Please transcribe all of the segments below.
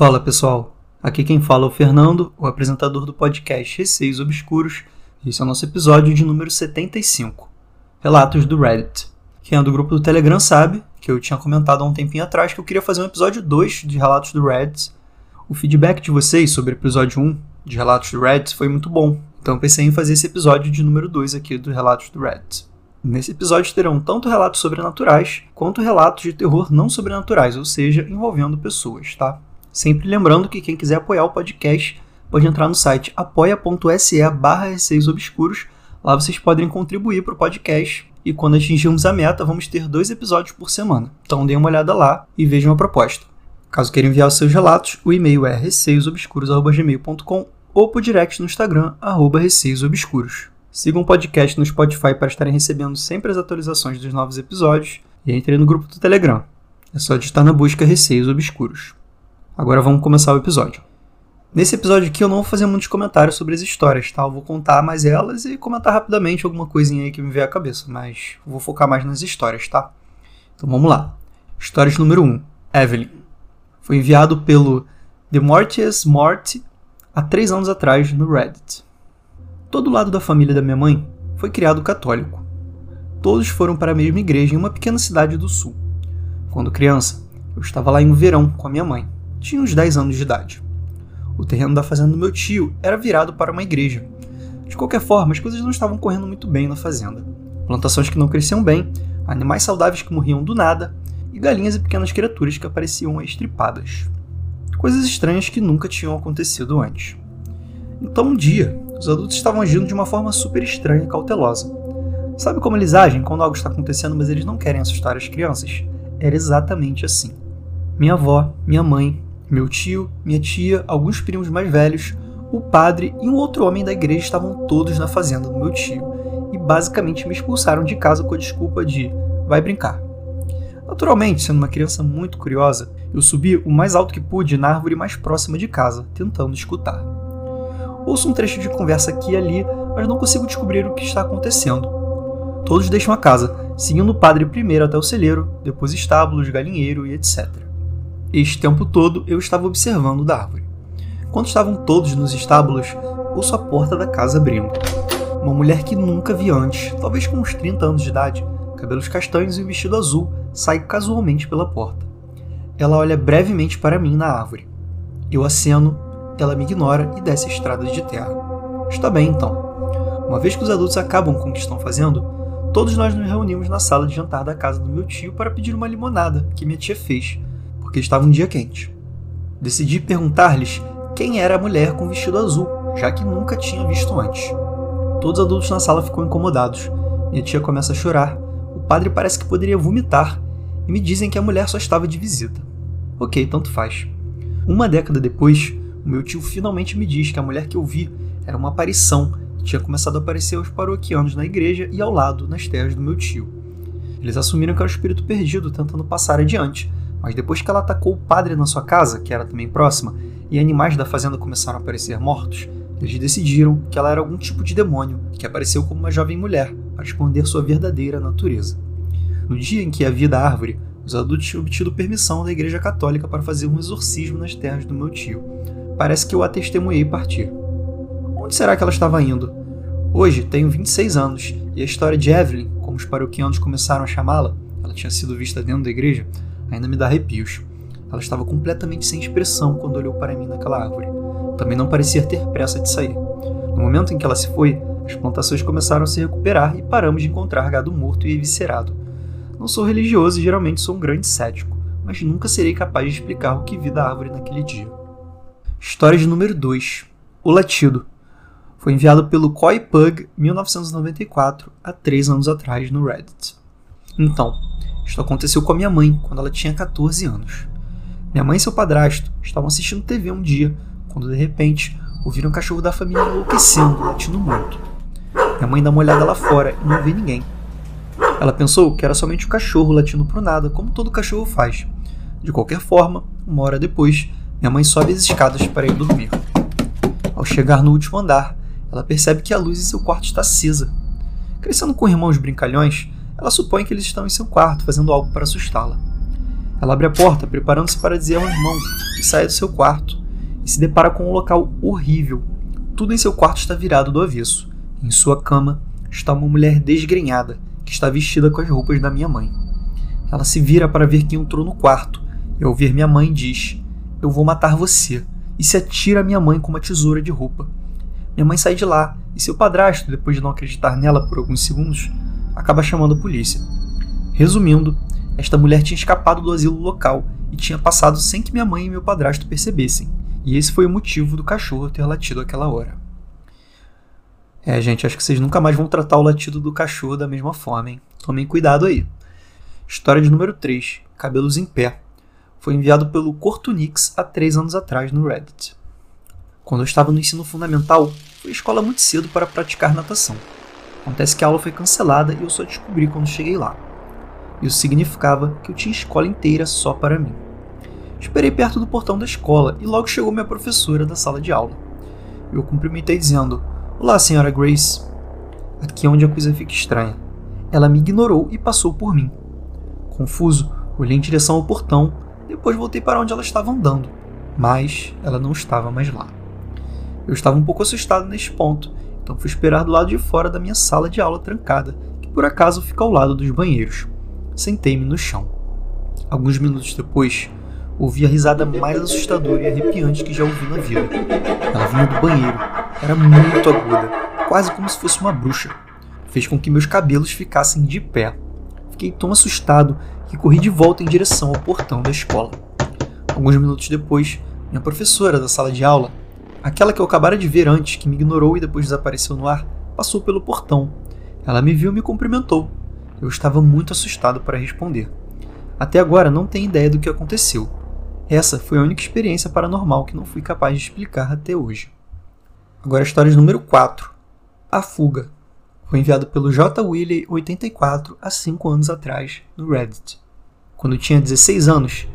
Fala pessoal, aqui quem fala é o Fernando, o apresentador do podcast Receios Obscuros, esse é o nosso episódio de número 75, Relatos do Reddit. Quem é do grupo do Telegram sabe que eu tinha comentado há um tempinho atrás que eu queria fazer um episódio 2 de Relatos do Reddit. O feedback de vocês sobre o episódio 1 de Relatos do Reddit foi muito bom, então eu pensei em fazer esse episódio de número 2 aqui do Relatos do Reddit. Nesse episódio terão tanto relatos sobrenaturais quanto relatos de terror não sobrenaturais, ou seja, envolvendo pessoas, tá? Sempre lembrando que quem quiser apoiar o podcast pode entrar no site apoia.se barra obscuros. Lá vocês podem contribuir para o podcast e quando atingirmos a meta vamos ter dois episódios por semana. Então deem uma olhada lá e vejam a proposta. Caso queiram enviar os seus relatos, o e-mail é receiosobscuros.gmail.com ou por direct no Instagram, arroba receiosobscuros. Sigam o podcast no Spotify para estarem recebendo sempre as atualizações dos novos episódios e entrem no grupo do Telegram. É só digitar na busca Receios Obscuros. Agora vamos começar o episódio. Nesse episódio aqui eu não vou fazer muitos comentários sobre as histórias, tá? Eu vou contar mais elas e comentar rapidamente alguma coisinha aí que me vier à cabeça, mas vou focar mais nas histórias, tá? Então vamos lá. História número 1. Evelyn. Foi enviado pelo The Mortius Mort há três anos atrás no Reddit. Todo lado da família da minha mãe foi criado católico. Todos foram para a mesma igreja em uma pequena cidade do sul. Quando criança, eu estava lá em um verão com a minha mãe tinha uns 10 anos de idade. O terreno da fazenda do meu tio era virado para uma igreja. De qualquer forma, as coisas não estavam correndo muito bem na fazenda. Plantações que não cresciam bem, animais saudáveis que morriam do nada e galinhas e pequenas criaturas que apareciam estripadas. Coisas estranhas que nunca tinham acontecido antes. Então um dia, os adultos estavam agindo de uma forma super estranha e cautelosa. Sabe como eles agem quando algo está acontecendo, mas eles não querem assustar as crianças? Era exatamente assim. Minha avó, minha mãe meu tio, minha tia, alguns primos mais velhos, o padre e um outro homem da igreja estavam todos na fazenda do meu tio e basicamente me expulsaram de casa com a desculpa de vai brincar. Naturalmente, sendo uma criança muito curiosa, eu subi o mais alto que pude na árvore mais próxima de casa, tentando escutar. Ouço um trecho de conversa aqui e ali, mas não consigo descobrir o que está acontecendo. Todos deixam a casa, seguindo o padre primeiro até o celeiro, depois estábulos, galinheiro e etc. Este tempo todo eu estava observando da árvore. Quando estavam todos nos estábulos, ouço a porta da casa abrindo. Uma mulher que nunca vi antes, talvez com uns 30 anos de idade, cabelos castanhos e um vestido azul, sai casualmente pela porta. Ela olha brevemente para mim na árvore. Eu aceno, ela me ignora e desce a estrada de terra. Está bem então. Uma vez que os adultos acabam com o que estão fazendo, todos nós nos reunimos na sala de jantar da casa do meu tio para pedir uma limonada que minha tia fez porque estava um dia quente. Decidi perguntar-lhes quem era a mulher com vestido azul, já que nunca tinha visto antes. Todos os adultos na sala ficam incomodados. Minha tia começa a chorar. O padre parece que poderia vomitar e me dizem que a mulher só estava de visita. Ok, tanto faz. Uma década depois, o meu tio finalmente me diz que a mulher que eu vi era uma aparição que tinha começado a aparecer aos paroquianos na igreja e ao lado, nas terras do meu tio. Eles assumiram que era o espírito perdido tentando passar adiante, mas depois que ela atacou o padre na sua casa, que era também próxima, e animais da fazenda começaram a aparecer mortos, eles decidiram que ela era algum tipo de demônio que apareceu como uma jovem mulher para esconder sua verdadeira natureza. No dia em que havia da árvore, os adultos tinham obtido permissão da Igreja Católica para fazer um exorcismo nas terras do meu tio. Parece que eu a testemunhei partir. Onde será que ela estava indo? Hoje tenho 26 anos e a história de Evelyn, como os paroquianos começaram a chamá-la, ela tinha sido vista dentro da igreja, ainda me dá arrepios. Ela estava completamente sem expressão quando olhou para mim naquela árvore. Também não parecia ter pressa de sair. No momento em que ela se foi, as plantações começaram a se recuperar e paramos de encontrar gado morto e eviscerado. Não sou religioso e geralmente sou um grande cético, mas nunca serei capaz de explicar o que vi da árvore naquele dia. História de número 2: O Latido. Foi enviado pelo Koi Pug 1994, há três anos atrás, no Reddit. Então, isto aconteceu com a minha mãe quando ela tinha 14 anos. Minha mãe e seu padrasto estavam assistindo TV um dia, quando de repente ouviram o cachorro da família enlouquecendo, latindo muito. Minha mãe dá uma olhada lá fora e não vê ninguém. Ela pensou que era somente o cachorro latindo pro nada, como todo cachorro faz. De qualquer forma, uma hora depois, minha mãe sobe as escadas para ir dormir. Ao chegar no último andar, ela percebe que a luz em seu quarto está acesa. Crescendo com irmãos brincalhões, ela supõe que eles estão em seu quarto fazendo algo para assustá-la. Ela abre a porta, preparando-se para dizer ao irmão que saia do seu quarto e se depara com um local horrível. Tudo em seu quarto está virado do avesso. Em sua cama está uma mulher desgrenhada que está vestida com as roupas da minha mãe. Ela se vira para ver quem entrou no quarto e, ao ver minha mãe, diz: Eu vou matar você. E se atira a minha mãe com uma tesoura de roupa. Minha mãe sai de lá e seu padrasto, depois de não acreditar nela por alguns segundos, acaba chamando a polícia. Resumindo, esta mulher tinha escapado do asilo local e tinha passado sem que minha mãe e meu padrasto percebessem, e esse foi o motivo do cachorro ter latido aquela hora. É, gente, acho que vocês nunca mais vão tratar o latido do cachorro da mesma forma, hein? Tomem cuidado aí. História de número 3, Cabelos em Pé. Foi enviado pelo Cortunix há três anos atrás no Reddit. Quando eu estava no ensino fundamental, fui à escola muito cedo para praticar natação. Acontece que a aula foi cancelada e eu só descobri quando cheguei lá. Isso significava que eu tinha escola inteira só para mim. Esperei perto do portão da escola e logo chegou minha professora da sala de aula. Eu cumprimentei dizendo: Olá, senhora Grace. Aqui é onde a coisa fica estranha. Ela me ignorou e passou por mim. Confuso, olhei em direção ao portão, depois voltei para onde ela estava andando, mas ela não estava mais lá. Eu estava um pouco assustado neste ponto, então fui esperar do lado de fora da minha sala de aula trancada, que por acaso fica ao lado dos banheiros. Sentei-me no chão. Alguns minutos depois, ouvi a risada mais assustadora e arrepiante que já ouvi na vida. Ela vinha do banheiro, era muito aguda, quase como se fosse uma bruxa. Fez com que meus cabelos ficassem de pé. Fiquei tão assustado que corri de volta em direção ao portão da escola. Alguns minutos depois, minha professora da sala de aula, aquela que eu acabara de ver antes, que me ignorou e depois desapareceu no ar, passou pelo portão. Ela me viu e me cumprimentou. Eu estava muito assustado para responder. Até agora não tenho ideia do que aconteceu. Essa foi a única experiência paranormal que não fui capaz de explicar até hoje. Agora história número 4. A Fuga. Foi enviado pelo J. Willie 84 há 5 anos atrás no Reddit. Quando eu tinha 16 anos,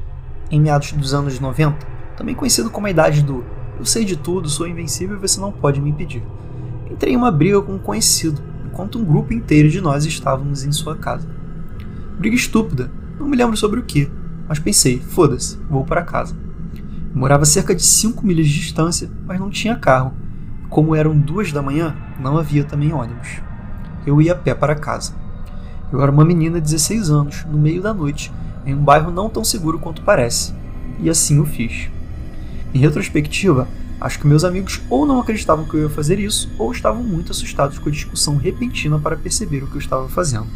em meados dos anos 90, também conhecido como a idade do eu sei de tudo, sou invencível e você não pode me impedir. Entrei em uma briga com um conhecido enquanto um grupo inteiro de nós estávamos em sua casa. Briga estúpida, não me lembro sobre o que, mas pensei, foda-se, vou para casa. Morava cerca de 5 milhas de distância, mas não tinha carro. Como eram duas da manhã, não havia também ônibus. Eu ia a pé para casa. Eu era uma menina de 16 anos, no meio da noite, em um bairro não tão seguro quanto parece. E assim o fiz. Em retrospectiva, Acho que meus amigos ou não acreditavam que eu ia fazer isso, ou estavam muito assustados com a discussão repentina para perceber o que eu estava fazendo.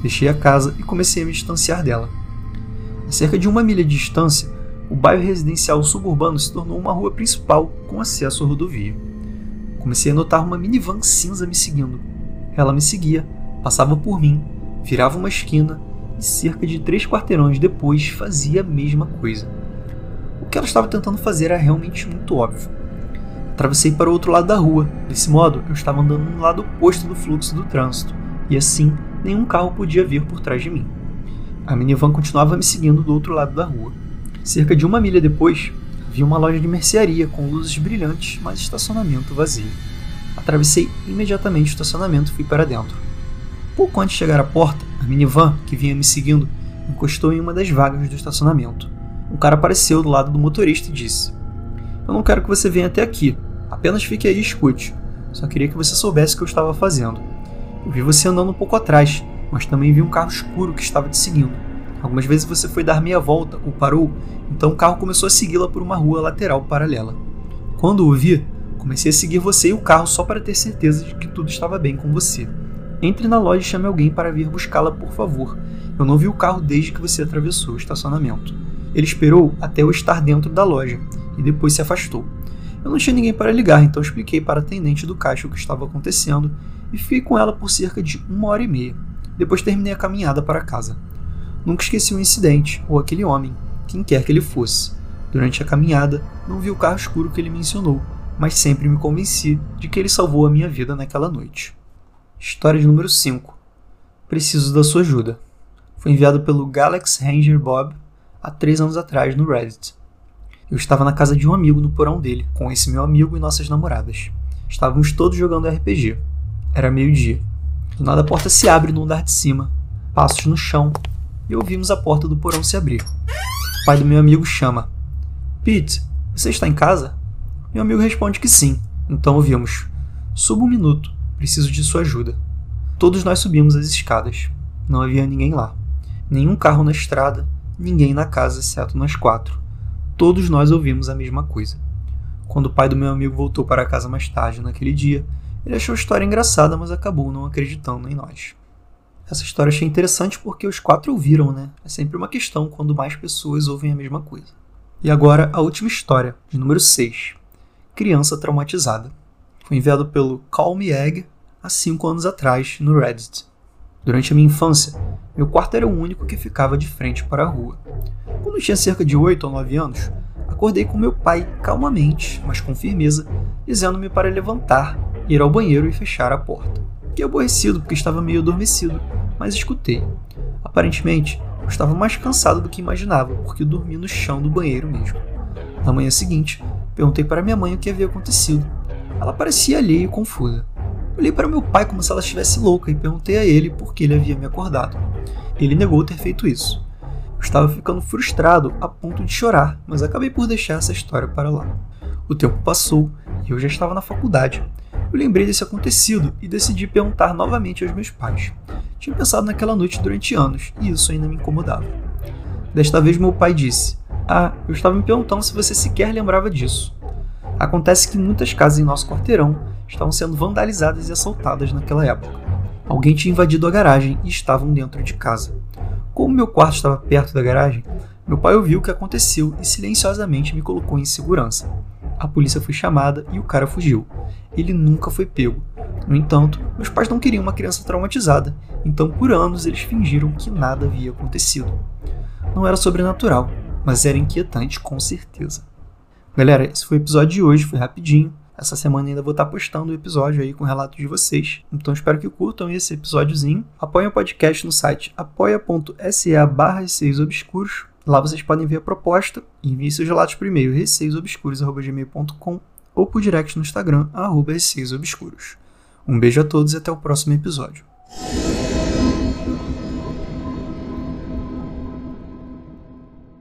Deixei a casa e comecei a me distanciar dela. A cerca de uma milha de distância, o bairro residencial suburbano se tornou uma rua principal com acesso à rodovia. Comecei a notar uma minivan cinza me seguindo. Ela me seguia, passava por mim, virava uma esquina e cerca de três quarteirões depois fazia a mesma coisa. O que ela estava tentando fazer era realmente muito óbvio. Atravessei para o outro lado da rua. Desse modo, eu estava andando no lado oposto do fluxo do trânsito, e assim nenhum carro podia vir por trás de mim. A minivan continuava me seguindo do outro lado da rua. Cerca de uma milha depois, vi uma loja de mercearia com luzes brilhantes, mas estacionamento vazio. Atravessei imediatamente o estacionamento e fui para dentro. Pouco antes de chegar à porta, a minivan, que vinha me seguindo, encostou em uma das vagas do estacionamento um cara apareceu do lado do motorista e disse: Eu não quero que você venha até aqui, apenas fique aí e escute. Só queria que você soubesse o que eu estava fazendo. Eu vi você andando um pouco atrás, mas também vi um carro escuro que estava te seguindo. Algumas vezes você foi dar meia volta ou parou, então o carro começou a segui-la por uma rua lateral paralela. Quando o vi, comecei a seguir você e o carro só para ter certeza de que tudo estava bem com você. Entre na loja e chame alguém para vir buscá-la, por favor. Eu não vi o carro desde que você atravessou o estacionamento. Ele esperou até eu estar dentro da loja e depois se afastou. Eu não tinha ninguém para ligar, então expliquei para a atendente do caixa o que estava acontecendo e fiquei com ela por cerca de uma hora e meia. Depois terminei a caminhada para casa. Nunca esqueci o incidente ou aquele homem, quem quer que ele fosse. Durante a caminhada, não vi o carro escuro que ele mencionou, mas sempre me convenci de que ele salvou a minha vida naquela noite. História de número 5. Preciso da sua ajuda. Foi enviado pelo Galaxy Ranger Bob há três anos atrás no Reddit. Eu estava na casa de um amigo no porão dele, com esse meu amigo e nossas namoradas. Estávamos todos jogando RPG. Era meio-dia. Do nada a porta se abre no andar de cima, passos no chão, e ouvimos a porta do porão se abrir. O pai do meu amigo chama: Pete, você está em casa? Meu amigo responde que sim. Então ouvimos: Suba um minuto, preciso de sua ajuda. Todos nós subimos as escadas. Não havia ninguém lá. Nenhum carro na estrada, ninguém na casa exceto nós quatro. Todos nós ouvimos a mesma coisa. Quando o pai do meu amigo voltou para casa mais tarde naquele dia, ele achou a história engraçada, mas acabou não acreditando em nós. Essa história achei interessante porque os quatro ouviram, né? É sempre uma questão quando mais pessoas ouvem a mesma coisa. E agora a última história, de número 6. Criança traumatizada. Foi enviado pelo Calm Egg há 5 anos atrás no Reddit. Durante a minha infância, meu quarto era o único que ficava de frente para a rua. Quando tinha cerca de 8 ou 9 anos, acordei com meu pai calmamente, mas com firmeza, dizendo-me para levantar, ir ao banheiro e fechar a porta. Fiquei aborrecido porque estava meio adormecido, mas escutei. Aparentemente, eu estava mais cansado do que imaginava, porque dormi no chão do banheiro mesmo. Na manhã seguinte, perguntei para minha mãe o que havia acontecido. Ela parecia alheia e confusa. Olhei para meu pai como se ela estivesse louca e perguntei a ele por que ele havia me acordado. Ele negou ter feito isso. Eu estava ficando frustrado a ponto de chorar, mas acabei por deixar essa história para lá. O tempo passou e eu já estava na faculdade. Eu lembrei desse acontecido e decidi perguntar novamente aos meus pais. Tinha pensado naquela noite durante anos e isso ainda me incomodava. Desta vez, meu pai disse: Ah, eu estava me perguntando se você sequer lembrava disso. Acontece que muitas casas em nosso quarteirão estavam sendo vandalizadas e assaltadas naquela época. Alguém tinha invadido a garagem e estavam dentro de casa. Como meu quarto estava perto da garagem, meu pai ouviu o que aconteceu e silenciosamente me colocou em segurança. A polícia foi chamada e o cara fugiu. Ele nunca foi pego. No entanto, meus pais não queriam uma criança traumatizada, então por anos eles fingiram que nada havia acontecido. Não era sobrenatural, mas era inquietante com certeza. Galera, esse foi o episódio de hoje, foi rapidinho. Essa semana ainda vou estar postando o episódio aí com relatos de vocês. Então espero que curtam esse episódiozinho. Apoiem o podcast no site apoia.se barra obscuros Lá vocês podem ver a proposta envie seus relatos por e-mail receiosobscuros.gmail.com ou por direct no Instagram, arroba receiosobscuros. Um beijo a todos e até o próximo episódio.